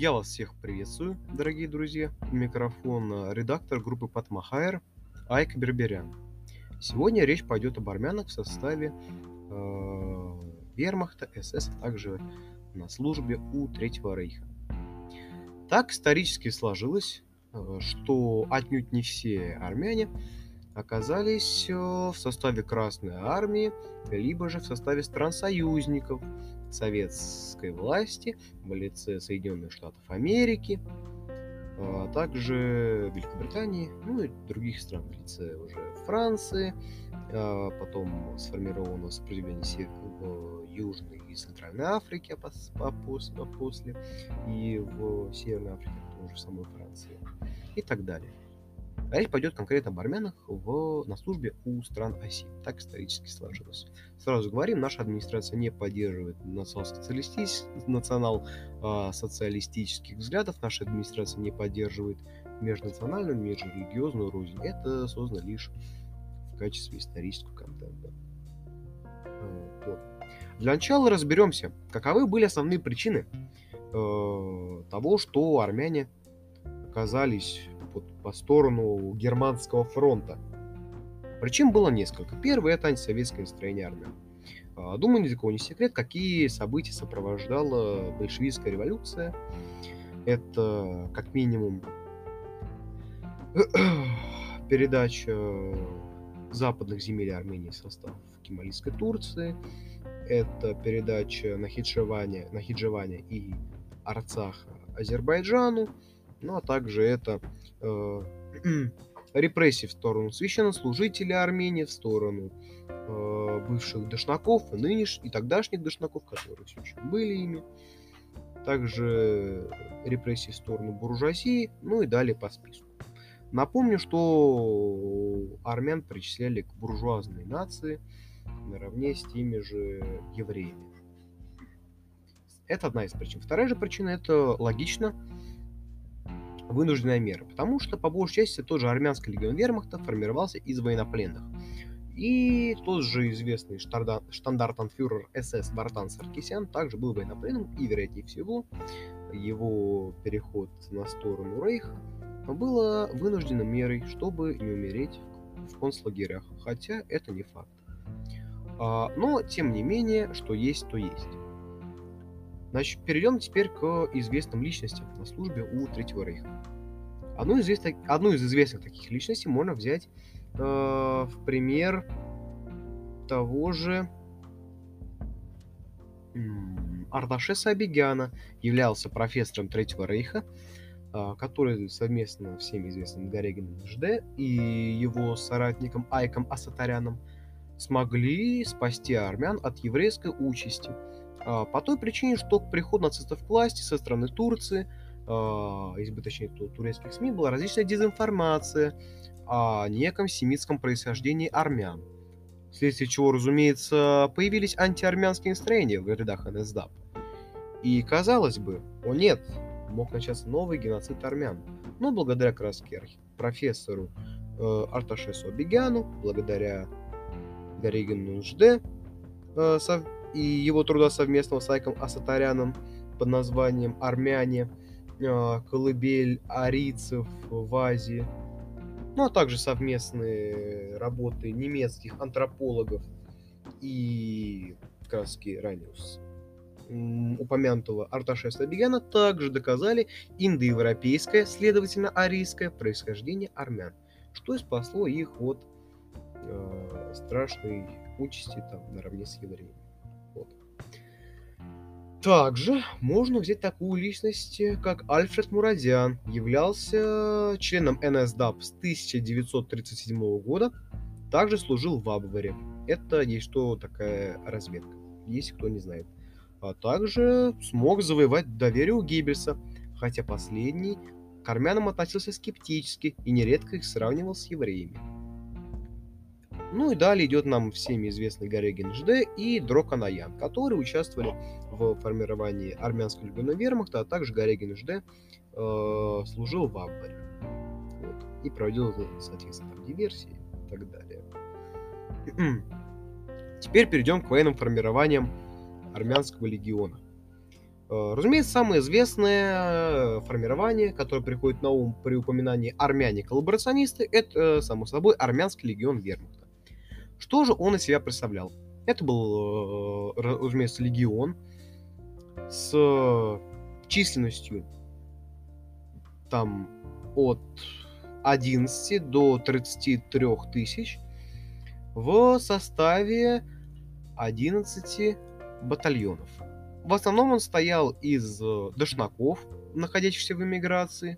Я вас всех приветствую, дорогие друзья. У микрофона редактор группы Патмахайр Айк Берберян. Сегодня речь пойдет об армянах в составе э, вермахта, СС, а также на службе у Третьего Рейха. Так исторически сложилось, э, что отнюдь не все армяне оказались э, в составе Красной Армии, либо же в составе стран-союзников советской власти в лице Соединенных Штатов Америки, а также Великобритании, ну и других стран в лице уже Франции, а потом сформировано сопротивление в Южной и Центральной Африке а, а после, и в Северной Африке, тоже в самой Франции, и так далее. А речь пойдет конкретно об армянах в, на службе у стран оси. Так исторически сложилось. Сразу говорим, наша администрация не поддерживает национал-социалистических взглядов. Наша администрация не поддерживает межнациональную, межрелигиозную рознь. Это создано лишь в качестве исторического контента. Вот. Для начала разберемся, каковы были основные причины э, того, что армяне оказались вот по сторону германского фронта. Причин было несколько. Первое – это антисоветское настроение армян. А, думаю, ни для кого не секрет, какие события сопровождала большевистская революция. Это, как минимум, передача западных земель Армении в состав Кемалийской Турции. Это передача Нахиджевания, Нахиджевания и Арцаха Азербайджану. Ну а также это э, репрессии в сторону священнослужителей Армении, в сторону э, бывших дошнаков, и нынешних, и тогдашних дошнаков, которые все еще были ими. Также репрессии в сторону буржуазии, ну и далее по списку. Напомню, что армян причисляли к буржуазной нации наравне с теми же евреями. Это одна из причин. Вторая же причина это логично вынужденная мера, потому что, по большей части, тот же армянский легион вермахта формировался из военнопленных. И тот же известный штандартенфюрер СС Вартан Саркисян также был военнопленным, и, вероятнее всего, его переход на сторону Рейха было вынужденной мерой, чтобы не умереть в концлагерях, хотя это не факт. А, но, тем не менее, что есть, то есть. Значит, перейдем теперь к известным личностям на службе у Третьего Рейха. Одну из, известных, одну из известных таких личностей можно взять э, в пример того же Ардашеса Абигяна, являлся профессором Третьего Рейха, э, который совместно всем известным Горегином ЖД и его соратником Айком Асатаряном смогли спасти армян от еврейской участи – по той причине, что к приходу нацистов к власти со стороны Турции, а, если бы турецких СМИ, была различная дезинформация о неком семитском происхождении армян. Вследствие чего, разумеется, появились антиармянские настроения в рядах НСДАП. И казалось бы, о нет, мог начаться новый геноцид армян. Но благодаря раз профессору э, Арташесу Абигяну, благодаря Горигину Нужде, э, сов и его труда совместного с Айком Асатаряном под названием «Армяне», а, «Колыбель арийцев в Азии», ну а также совместные работы немецких антропологов и краски Раниус упомянутого Арташеса Абигяна также доказали индоевропейское, следовательно, арийское происхождение армян, что и спасло их от э, страшной участи там наравне с евреями. Также можно взять такую личность, э, как Альфред Мурадян. Являлся членом НСДАП с 1937 года. Также служил в Абваре. Это есть что такая разведка, если кто не знает. А также смог завоевать доверие у Гиббельса, хотя последний к армянам относился скептически и нередко их сравнивал с евреями. Ну и далее идет нам всеми известный Горегин ЖД и Дроканаян, которые участвовали в формировании армянского легиона вермахта, а также Горегин ЖД э, служил в Аббаре. Вот, и проводил, соответственно, диверсии и так далее. Теперь перейдем к военным формированиям армянского легиона. Э, разумеется, самое известное формирование, которое приходит на ум при упоминании армяне-коллаборационисты, это, само собой, армянский легион Вермахта. Что же он из себя представлял? Это был, разумеется, легион с численностью там от 11 до 33 тысяч в составе 11 батальонов. В основном он стоял из э, дошнаков, находящихся в эмиграции,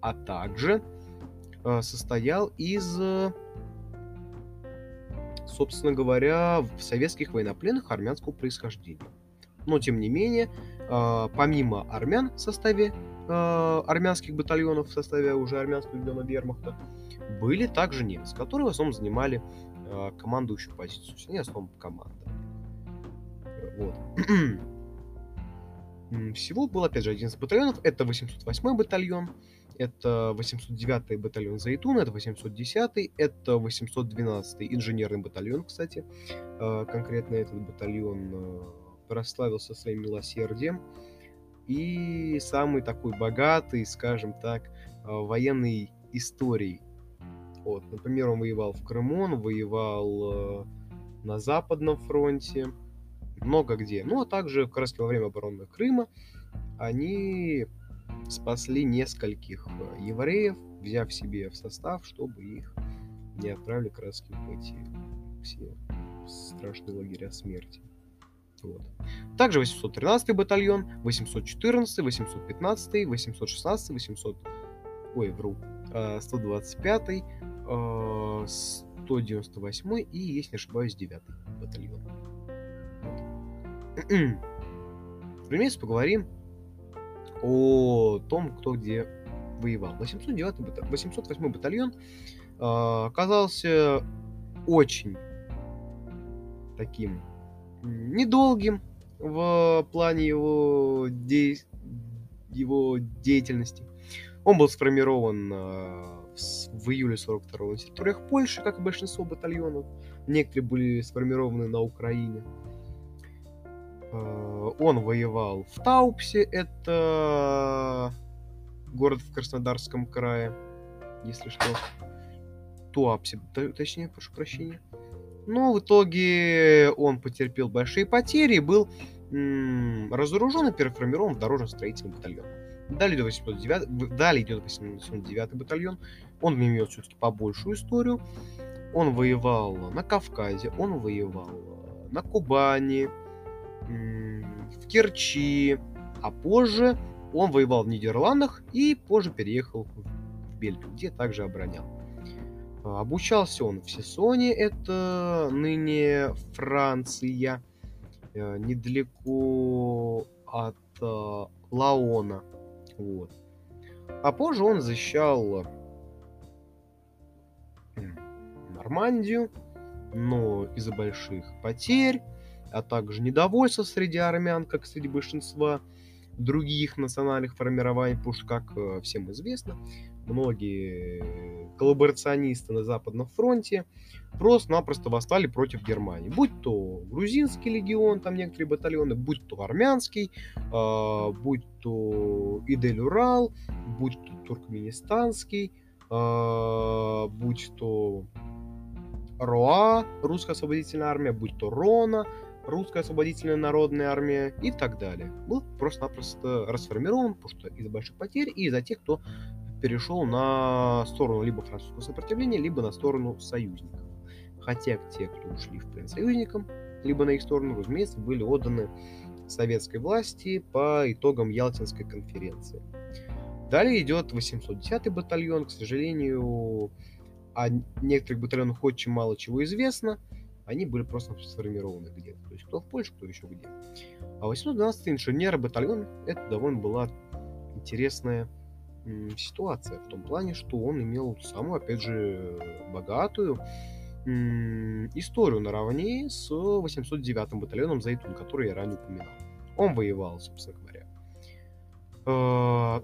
а также э, состоял из, э, собственно говоря, советских военнопленных армянского происхождения. Но, тем не менее, помимо армян в составе армянских батальонов, в составе уже армянского легиона вермахта, были также немцы, которые в основном занимали командующую позицию. Они в основном команда. Вот. Всего было, опять же, 11 батальонов. Это 808 батальон, это 809 батальон Зайтун, это 810, это 812 инженерный батальон, кстати. А, конкретно этот батальон а, прославился своим милосердием. И самый такой богатый, скажем так, а, военной историей. Вот, например, он воевал в Крыму, он воевал на Западном фронте, много где. Ну, а также как раз во время обороны Крыма они спасли нескольких э, евреев, взяв себе в состав, чтобы их не отправили как в эти все страшные лагеря смерти. Вот. Также 813 батальон, 814, 815, 816, 800... Ой, вру. 125, 198 и, если не ошибаюсь, 9 батальон. Разумеется, поговорим о том, кто где воевал. 809 бата... 808 батальон э, оказался очень таким недолгим в плане его, де... его деятельности. Он был сформирован э, в, в июле 42 на территориях Польши, как и большинство батальонов. Некоторые были сформированы на Украине. Он воевал в Таупсе, это город в Краснодарском крае, если что. Туапсе, точнее, прошу прощения. Но в итоге он потерпел большие потери и был разоружен и переформирован в дорожно-строительный батальон. Далее идет 809, далее идет 809 батальон. Он имеет все-таки побольшую историю. Он воевал на Кавказе, он воевал на Кубани, в Керчи, а позже он воевал в Нидерландах и позже переехал в Бельгию, где также оборонял. А, обучался он в Сесоне, это ныне Франция, э, недалеко от э, Лаона. Вот. А позже он защищал Нормандию, но из-за больших потерь а также недовольство среди армян, как среди большинства других национальных формирований, потому что, как э, всем известно, многие коллаборационисты на Западном фронте просто-напросто восстали против Германии. Будь то грузинский легион, там некоторые батальоны, будь то армянский, э, будь то Идель-Урал, будь то туркменистанский, э, будь то РОА, русская освободительная армия, будь то РОНА, русская освободительная народная армия и так далее. Был просто-напросто расформирован, потому что из-за больших потерь и из-за тех, кто перешел на сторону либо французского сопротивления, либо на сторону союзников. Хотя те, кто ушли в плен союзникам, либо на их сторону, разумеется, были отданы советской власти по итогам Ялтинской конференции. Далее идет 810-й батальон. К сожалению, о некоторых батальонах очень мало чего известно – они были просто сформированы где-то. То есть кто в Польше, кто еще где. А 812-й инженер батальон это довольно была интересная ситуация. В том плане, что он имел самую, опять же, богатую историю наравне с 809-м батальоном Зайтун, который я ранее упоминал. Он воевал, собственно говоря, э,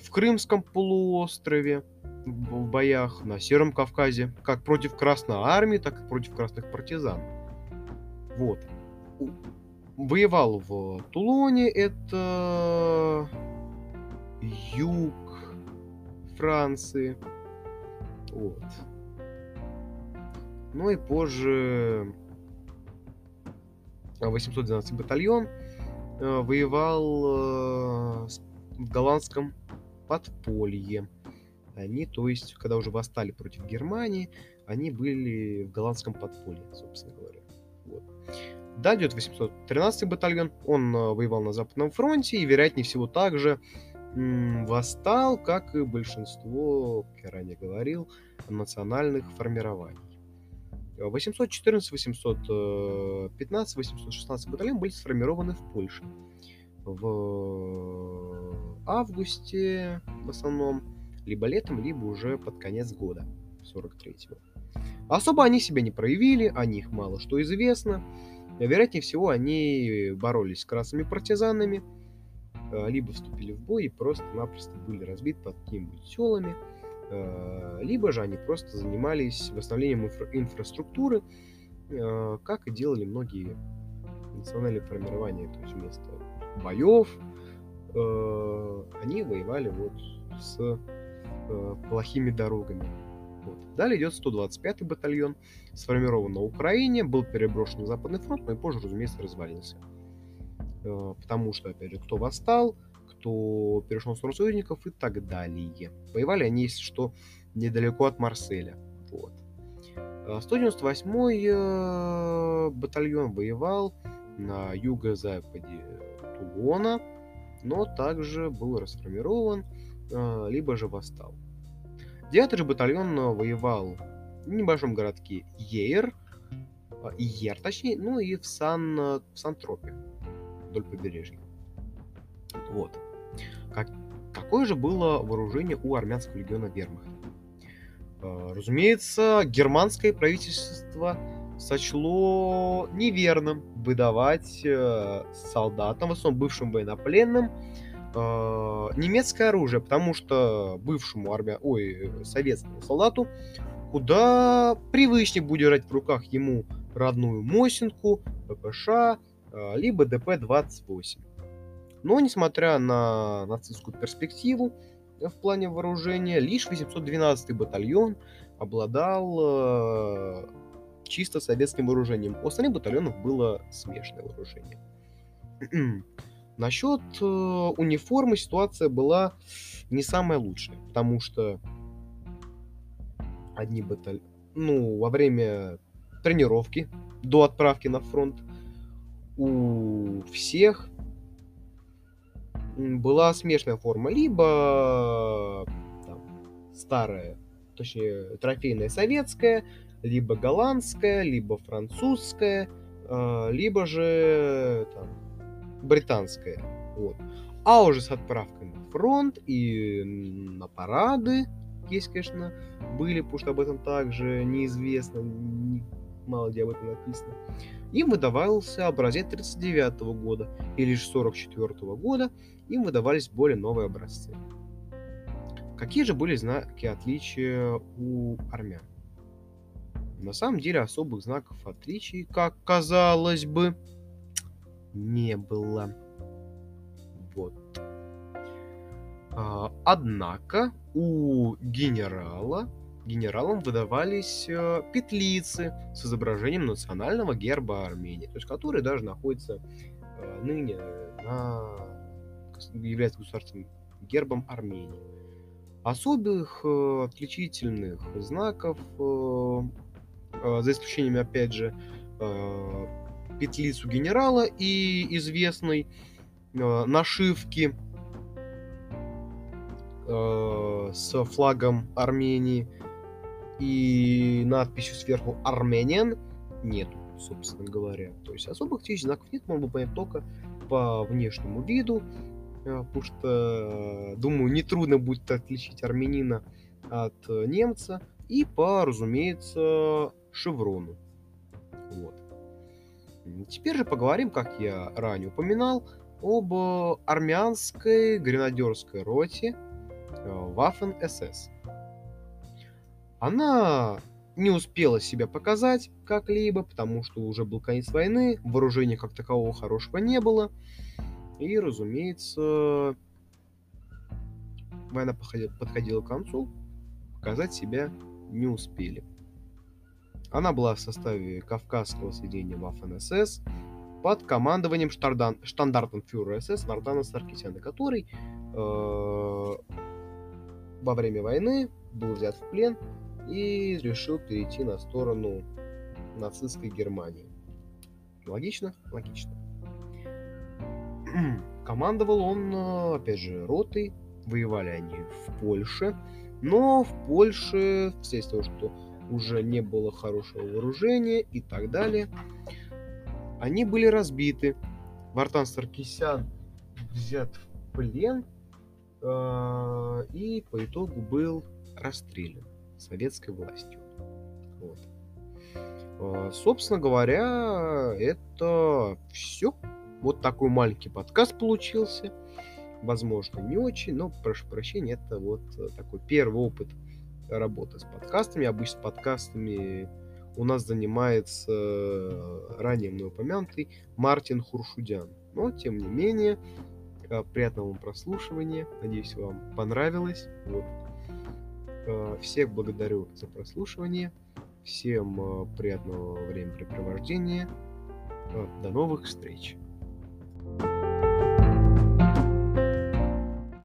в Крымском полуострове, в боях на Сером Кавказе, как против Красной Армии, так и против красных партизан. Вот. воевал в Тулоне, это юг Франции. Вот. Ну и позже 812 батальон э, воевал э, в голландском подполье. Они, то есть, когда уже восстали против Германии, они были в голландском подполье, собственно говоря. Вот. Да, идет 813 батальон, он э, воевал на Западном фронте и, вероятнее всего, также м, восстал, как и большинство, как я ранее говорил, национальных формирований. 814, 815, 816 батальон были сформированы в Польше. В августе в основном, либо летом, либо уже под конец года, 43-го. Особо они себя не проявили, о них мало что известно. Вероятнее всего, они боролись с красными партизанами, э, либо вступили в бой и просто-напросто были разбиты под какими-нибудь селами, э, либо же они просто занимались восстановлением инфра- инфраструктуры, э, как и делали многие национальные формирования, то есть вместо боев они воевали вот с плохими дорогами. Вот. Далее идет 125-й батальон, сформирован на Украине, был переброшен на Западный фронт, но и позже, разумеется, развалился. Э, потому что, опять же, кто восстал, кто перешел сторону союзников и так далее. Воевали они, если что, недалеко от Марселя. Вот. 198-й э, э, батальон воевал на юго-западе Тулона, но также был расформирован, либо же восстал. Девятый же батальон э, воевал в небольшом городке Ейр, Ер, точнее, ну и в, Сан, э, в Сан-Тропе, вдоль побережья. Вот. Как, какое же было вооружение у армянского легиона Вермахта? Э, разумеется, германское правительство сочло неверным выдавать солдатам, в основном бывшим военнопленным, э, немецкое оружие, потому что бывшему армия, ой, советскому солдату куда привычнее будет держать в руках ему родную Мосинку, ППШ, э, либо ДП-28. Но, несмотря на нацистскую перспективу в плане вооружения, лишь 812-й батальон обладал э, чисто советским вооружением. У остальных батальонов было смешанное вооружение. Насчет э, униформы ситуация была не самая лучшая, потому что одни батальоны, ну, во время тренировки до отправки на фронт у всех была смешная форма, либо там, старая, точнее, трофейная советская, либо голландская, либо французская, э, либо же там, британская. Вот. А уже с отправкой на фронт и на парады, есть, конечно, были, потому что об этом также неизвестно, не, мало где об этом написано. Им выдавался образец 39 года, и лишь 44 года им выдавались более новые образцы. Какие же были знаки отличия у армян? На самом деле особых знаков отличий, как казалось бы, не было. Вот. А, однако у генерала генералам выдавались э, петлицы с изображением национального герба Армении, то есть которые даже находятся э, ныне на является государственным гербом Армении. Особых э, отличительных знаков, за исключением, опять же, петлицу генерала и известной э, нашивки э, с флагом Армении и надписью сверху Армениан нет, собственно говоря. То есть особых отличительных знаков нет, можно понять только по внешнему виду, э, потому что, думаю, нетрудно будет отличить армянина от э, немца, и по, разумеется, шеврону. Вот. Теперь же поговорим, как я ранее упоминал, об э, армянской гренадерской роте Waffen-СС. Она не успела себя показать как-либо, потому что уже был конец войны, вооружения как такового хорошего не было. И, разумеется, война подходила к концу, показать себя не успели. Она была в составе Кавказского соединения Waffen-СС под командованием штардан, штандартенфюрера СС Нардана Саркисяна, который э, во время войны был взят в плен и решил перейти на сторону нацистской Германии. Логично? Логично. Командовал он, э, опять же, ротой. Воевали они в Польше. Но в Польше, вследствие того, что уже не было хорошего вооружения и так далее, они были разбиты. Вартан Саркисян взят в плен э, и по итогу был расстрелян советской властью. Вот. Э, собственно говоря, это все. Вот такой маленький подкаст получился. Возможно, не очень, но прошу прощения, это вот такой первый опыт работы с подкастами. Обычно подкастами у нас занимается ранее мной упомянутый Мартин Хуршудян. Но, тем не менее, э, приятного вам прослушивания. Надеюсь, вам понравилось. Вот. Э, всех благодарю за прослушивание. Всем э, приятного времяпрепровождения. До новых встреч!